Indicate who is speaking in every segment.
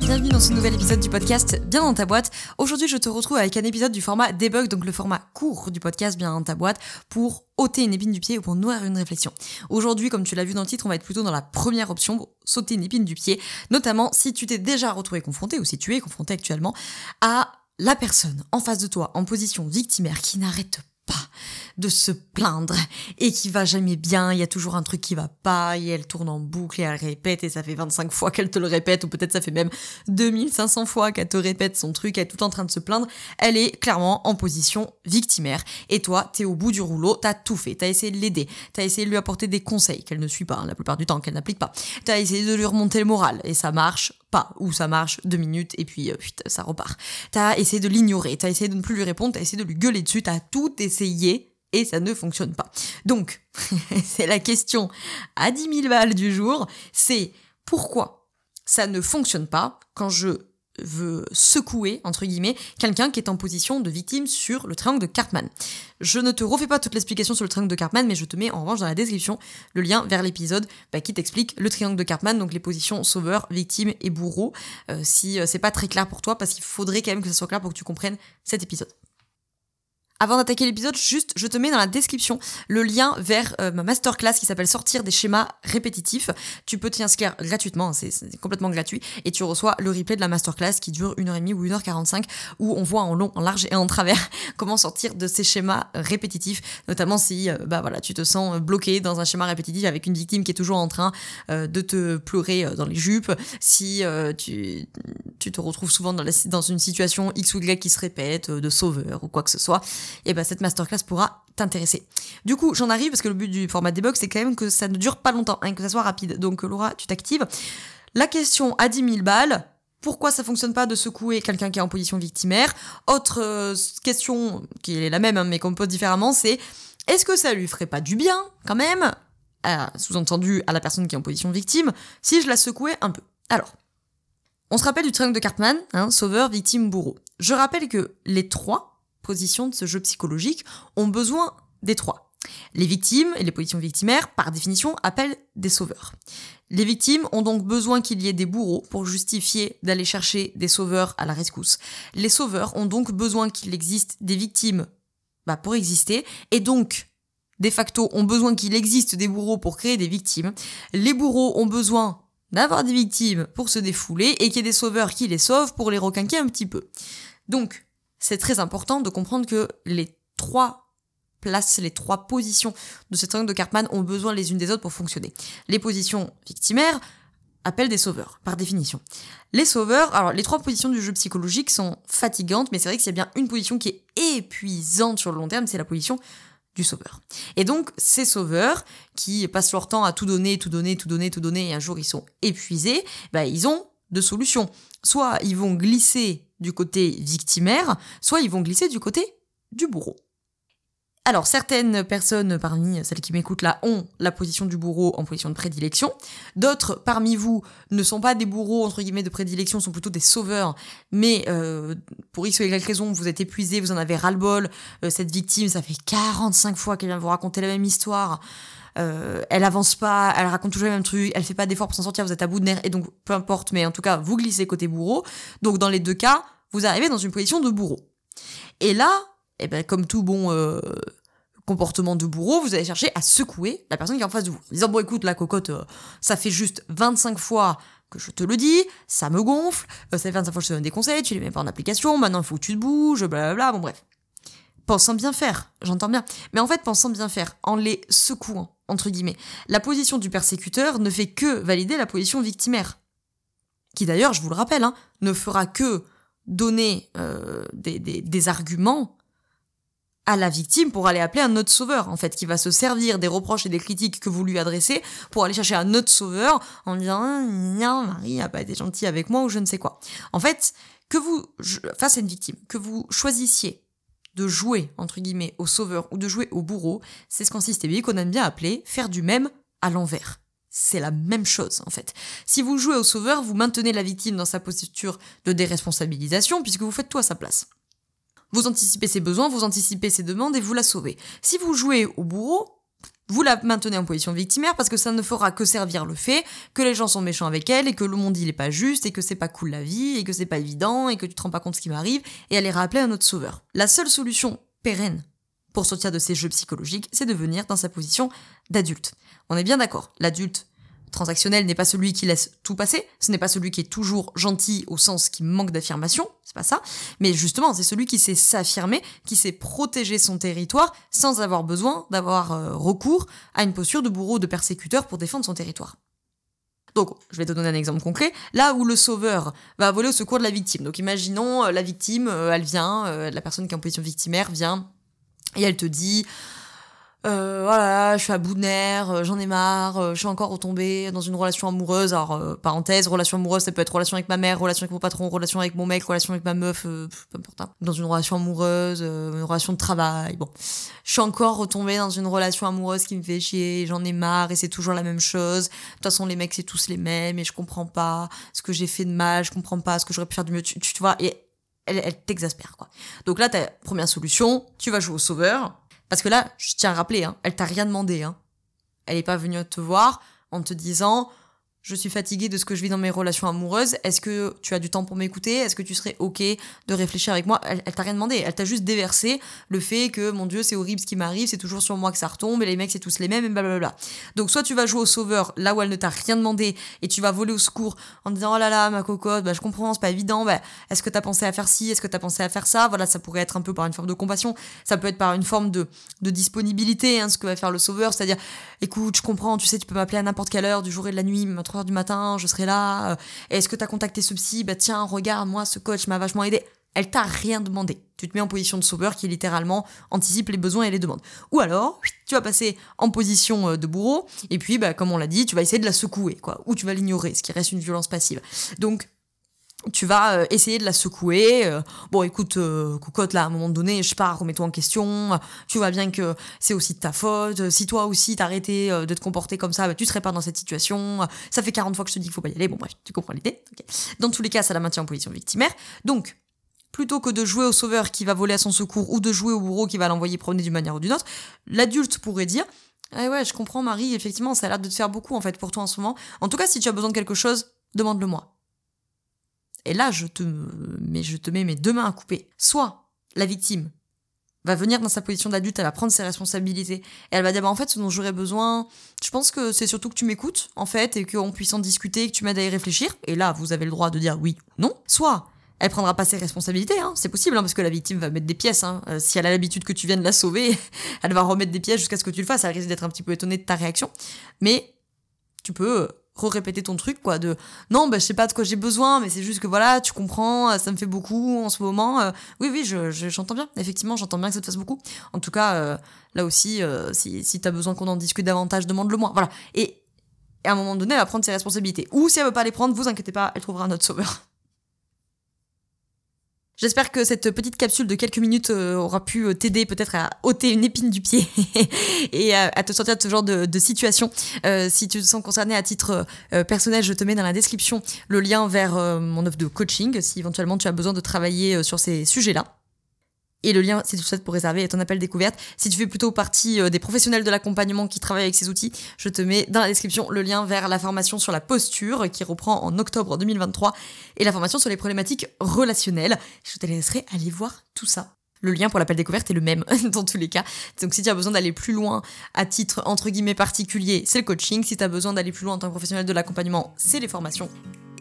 Speaker 1: Bienvenue dans ce nouvel épisode du podcast Bien dans ta boîte. Aujourd'hui, je te retrouve avec un épisode du format debug, donc le format court du podcast Bien dans ta boîte, pour ôter une épine du pied ou pour nourrir une réflexion. Aujourd'hui, comme tu l'as vu dans le titre, on va être plutôt dans la première option, sauter une épine du pied, notamment si tu t'es déjà retrouvé confronté ou si tu es confronté actuellement à la personne en face de toi en position victimaire qui n'arrête pas de se plaindre. Et qui va jamais bien, il y a toujours un truc qui va pas et elle tourne en boucle et elle répète et ça fait 25 fois qu'elle te le répète ou peut-être ça fait même 2500 fois qu'elle te répète son truc, elle est tout en train de se plaindre, elle est clairement en position victimaire. Et toi t'es au bout du rouleau, t'as tout fait, t'as essayé de l'aider, t'as essayé de lui apporter des conseils qu'elle ne suit pas hein, la plupart du temps, qu'elle n'applique pas, t'as essayé de lui remonter le moral et ça marche pas, ou ça marche deux minutes et puis euh, ça repart. T'as essayé de l'ignorer, t'as essayé de ne plus lui répondre, t'as essayé de lui gueuler dessus, t'as tout essayé et ça ne fonctionne pas. Donc, c'est la question à 10 000 balles du jour, c'est pourquoi ça ne fonctionne pas quand je veux secouer, entre guillemets, quelqu'un qui est en position de victime sur le triangle de Cartman. Je ne te refais pas toute l'explication sur le triangle de Cartman, mais je te mets en revanche dans la description le lien vers l'épisode bah, qui t'explique le triangle de Cartman, donc les positions sauveur, victime et bourreau, euh, si euh, c'est pas très clair pour toi, parce qu'il faudrait quand même que ça soit clair pour que tu comprennes cet épisode. Avant d'attaquer l'épisode, juste, je te mets dans la description le lien vers euh, ma masterclass qui s'appelle Sortir des schémas répétitifs. Tu peux t'y inscrire gratuitement, hein, c'est complètement gratuit, et tu reçois le replay de la masterclass qui dure 1h30 ou 1h45, où on voit en long, en large et en travers comment sortir de ces schémas répétitifs, notamment si euh, bah voilà, tu te sens bloqué dans un schéma répétitif avec une victime qui est toujours en train euh, de te pleurer dans les jupes, si tu, te retrouves souvent dans une situation X ou Y qui se répète, de sauveur ou quoi que ce soit et ben cette masterclass pourra t'intéresser. Du coup, j'en arrive parce que le but du format debug, c'est quand même que ça ne dure pas longtemps, hein, que ça soit rapide. Donc Laura, tu t'actives. La question à 10 000 balles, pourquoi ça fonctionne pas de secouer quelqu'un qui est en position victimaire? Autre euh, question, qui est la même, hein, mais qu'on pose différemment, c'est est-ce que ça lui ferait pas du bien, quand même, sous-entendu à la personne qui est en position victime, si je la secouais un peu? Alors, on se rappelle du triangle de Cartman, hein, sauveur, victime, bourreau. Je rappelle que les trois positions de ce jeu psychologique ont besoin des trois. Les victimes et les positions victimaires, par définition, appellent des sauveurs. Les victimes ont donc besoin qu'il y ait des bourreaux pour justifier d'aller chercher des sauveurs à la rescousse. Les sauveurs ont donc besoin qu'il existe des victimes bah, pour exister, et donc, de facto, ont besoin qu'il existe des bourreaux pour créer des victimes. Les bourreaux ont besoin d'avoir des victimes pour se défouler, et qu'il y ait des sauveurs qui les sauvent pour les requinquer un petit peu. Donc, c'est très important de comprendre que les trois places, les trois positions de ce triangle de Cartman ont besoin les unes des autres pour fonctionner. Les positions victimaires appellent des sauveurs, par définition. Les sauveurs, alors les trois positions du jeu psychologique sont fatigantes, mais c'est vrai que a bien une position qui est épuisante sur le long terme, c'est la position du sauveur. Et donc, ces sauveurs, qui passent leur temps à tout donner, tout donner, tout donner, tout donner, et un jour ils sont épuisés, bah, ils ont deux solutions. Soit ils vont glisser du côté victimaire, soit ils vont glisser du côté du bourreau. Alors, certaines personnes parmi celles qui m'écoutent là ont la position du bourreau en position de prédilection. D'autres parmi vous ne sont pas des bourreaux, entre guillemets, de prédilection, sont plutôt des sauveurs. Mais euh, pour X ou Y raison, vous êtes épuisé, vous en avez ras-le-bol. Euh, cette victime, ça fait 45 fois qu'elle vient vous raconter la même histoire. Euh, elle avance pas, elle raconte toujours le même truc, elle fait pas d'efforts pour s'en sortir, vous êtes à bout de nerfs, et donc peu importe, mais en tout cas, vous glissez côté bourreau. Donc dans les deux cas, vous arrivez dans une position de bourreau. Et là, eh ben, comme tout bon euh, comportement de bourreau, vous allez chercher à secouer la personne qui est en face de vous. En disant, bon écoute, la cocotte, euh, ça fait juste 25 fois que je te le dis, ça me gonfle, ça fait 25 fois que je te donne des conseils, tu les mets pas en application, maintenant il faut que tu te bouges, blablabla, bon bref. Pensant bien faire, j'entends bien. Mais en fait, pensant bien faire, en les secouant, entre guillemets. La position du persécuteur ne fait que valider la position victimaire. Qui d'ailleurs, je vous le rappelle, hein, ne fera que donner euh, des, arguments à la victime pour aller appeler un autre sauveur, en fait, qui va se servir des reproches et des critiques que vous lui adressez pour aller chercher un autre sauveur en disant non, Marie a pas été gentille avec moi ou je ne sais quoi. En fait, que vous, face à une victime, que vous choisissiez de jouer, au sauveur ou de jouer au bourreau, c'est ce qu'en systémique on aime bien appeler faire du même à l'envers. c'est la même chose en fait. Si vous jouez au sauveur, vous maintenez la victime dans sa posture de déresponsabilisation puisque vous faites tout à sa place. Vous anticipez ses besoins, vous anticipez ses demandes et vous la sauvez. Si vous jouez au bourreau, vous la maintenez en position victimaire parce que ça ne fera que servir le fait que les gens sont méchants avec elle et que le monde il est pas juste et que c'est pas cool la vie et que c'est pas évident et que tu te rends pas compte de ce qui m'arrive et aller rappeler un autre sauveur. La seule solution pérenne pour sortir de ces jeux psychologiques, c'est de venir dans sa position d'adulte. On est bien d'accord, l'adulte transactionnel n'est pas celui qui laisse tout passer, ce n'est pas celui qui est toujours gentil au sens qui manque d'affirmation, pas ça, mais justement c'est celui qui sait s'affirmer, qui sait protéger son territoire sans avoir besoin d'avoir euh, recours à une posture de bourreau ou de persécuteur pour défendre son territoire. Donc, je vais te donner un exemple concret. Là où le sauveur va voler au secours de la victime. Donc, imaginons euh, la victime, euh, elle vient, la personne qui est en position victimaire vient et elle te dit euh, voilà, je suis à bout de nerfs, euh, j'en ai marre, euh, je suis encore retombée dans une relation amoureuse. Alors, euh, parenthèse, relation amoureuse, ça peut être relation avec ma mère, relation avec mon patron, relation avec mon mec, relation avec ma meuf, peu importe. Hein. Dans une relation amoureuse, une relation de travail, bon. Je suis encore retombée dans une relation amoureuse qui me fait chier, j'en ai marre et c'est toujours la même chose. De toute façon, les mecs, c'est tous les mêmes et je comprends pas ce que j'ai fait de mal, je comprends pas ce que j'aurais pu faire de mieux, tu, tu vois, et elle, elle t'exaspère, quoi. Donc là, ta première solution, tu vas jouer au sauveur, parce que là, je tiens à rappeler, hein, elle t'a rien demandé. Hein. Elle n'est pas venue te voir en te disant je suis fatiguée de ce que je vis dans mes relations amoureuses. Est-ce que tu as du temps pour m'écouter? Est-ce que tu serais OK de réfléchir avec moi? Elle, t'a rien demandé. Elle t'a juste déversé le fait que, mon Dieu, c'est horrible ce qui m'arrive, c'est toujours sur moi que ça retombe, et les mecs, c'est tous les mêmes, et blablabla. Donc, soit tu vas jouer au sauveur là où elle ne t'a rien demandé, et tu vas voler au secours en disant, oh là là, ma cocotte, bah, je comprends, c'est pas évident, bah, est-ce que t'as pensé à faire ci? Est-ce que t'as pensé à faire ça? Voilà, ça pourrait être un peu par une forme de compassion, ça peut être par une forme de, disponibilité, hein, ce que va faire le sauveur, c'est-à-dire, écoute, je comprends, tu sais, tu peux m'appeler à n'importe quelle heure, du jour et de la nuit, du matin, je serai là. Euh, est-ce que tu t'as contacté ce psy? Bah tiens, regarde, moi, ce coach m'a vachement aidé. Elle t'a rien demandé. Tu te mets en position de sauveur qui littéralement anticipe les besoins et les demandes. Ou alors, tu vas passer en position euh, de bourreau, et puis, bah, comme on l'a dit, tu vas essayer de la secouer, quoi. Ou tu vas l'ignorer, ce qui reste une violence passive. Donc, tu vas euh, essayer de la secouer. Euh, bon, écoute, euh, cocotte, là, à un moment donné, je pars, remets-toi en question. Tu vois bien que c'est aussi de ta faute. Si toi aussi t'arrêtais de te comporter comme ça, bah, tu serais pas dans cette situation. Ça fait 40 fois que je te dis qu'il faut pas y aller. Bon, bref, tu comprends l'idée. Dans tous les cas, ça la maintient en position victimaire. Donc, plutôt que de jouer au sauveur qui va voler à son secours ou de jouer au bourreau qui va l'envoyer promener d'une manière ou d'une autre, l'adulte pourrait dire ah ouais, je comprends Marie, effectivement, ça a l'air de te faire beaucoup en fait pour toi en ce moment. En tout cas, si tu as besoin de quelque chose, demande-le moi. Et là, je te, mais je te mets mes deux mains à couper. Soit la victime va venir dans sa position d'adulte, elle va prendre ses responsabilités, et elle va dire, bah, en fait, ce dont j'aurais besoin, je pense que c'est surtout que tu m'écoutes, en fait, et qu'on puisse en discuter, que tu m'aides à y réfléchir, et là, vous avez le droit de dire oui ou non. Soit, elle prendra pas ses responsabilités, hein. c'est possible, hein, parce que la victime va mettre des pièces. Hein. Euh, si elle a l'habitude que tu viennes la sauver, elle va remettre des pièces jusqu'à ce que tu le fasses. Elle risque d'être un petit peu étonnée de ta réaction. Mais tu peux répéter ton truc quoi de non bah je sais pas de quoi j'ai besoin mais c'est juste que voilà tu comprends ça me fait beaucoup en ce moment euh, oui oui je, j'entends bien. Effectivement j'entends bien que ça te fasse beaucoup. En tout cas euh, là aussi euh, si, si t'as besoin qu'on en discute davantage demande-le moi. Voilà. Et, et, à un moment donné elle va prendre ses responsabilités. Ou si elle veut pas les prendre vous inquiétez pas elle trouvera un autre sauveur J'espère que cette petite capsule de quelques minutes euh, aura pu euh, t'aider peut-être à ôter une épine du pied et à, te sortir de ce genre de, situation. Euh, si tu te sens concerné à titre personnel, je te mets dans la description le lien vers mon offre de coaching si éventuellement tu as besoin de travailler sur ces sujets-là. Et le lien, si tu souhaites, pour réserver ton appel découverte. Si tu fais plutôt partie euh, des professionnels de l'accompagnement qui travaillent avec ces outils, je te mets dans la description le lien vers la formation sur la posture qui reprend en octobre 2023 et la formation sur les problématiques relationnelles. Je te laisserai aller voir tout ça. Le lien pour l'appel découverte est le même dans tous les cas. Donc si tu as besoin d'aller plus loin à titre entre guillemets particulier, c'est le coaching. Si tu as besoin d'aller plus loin en tant que professionnel de l'accompagnement, c'est les formations.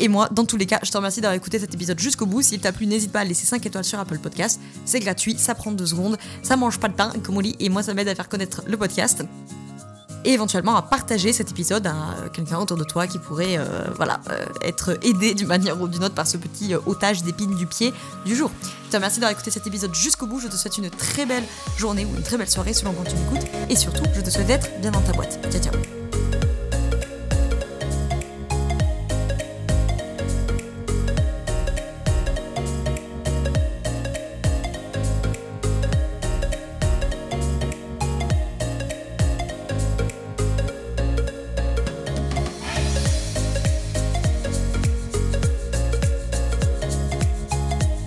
Speaker 1: Et moi, dans tous les cas, je te remercie d'avoir écouté cet épisode jusqu'au bout. S'il t'a plu, n'hésite pas à laisser 5 étoiles sur Apple Podcast. C'est gratuit, ça prend 2 secondes, ça mange pas de pain, comme on et moi, ça m'aide à faire connaître le podcast et éventuellement à partager cet épisode à quelqu'un autour de toi qui pourrait euh, voilà, euh, être aidé d'une manière ou d'une autre par ce petit euh, otage d'épines du pied du jour. Je te remercie d'avoir écouté cet épisode jusqu'au bout. Je te souhaite une très belle journée ou une très belle soirée selon quand tu m'écoutes. Et surtout, je te souhaite d'être bien dans ta boîte. Ciao ciao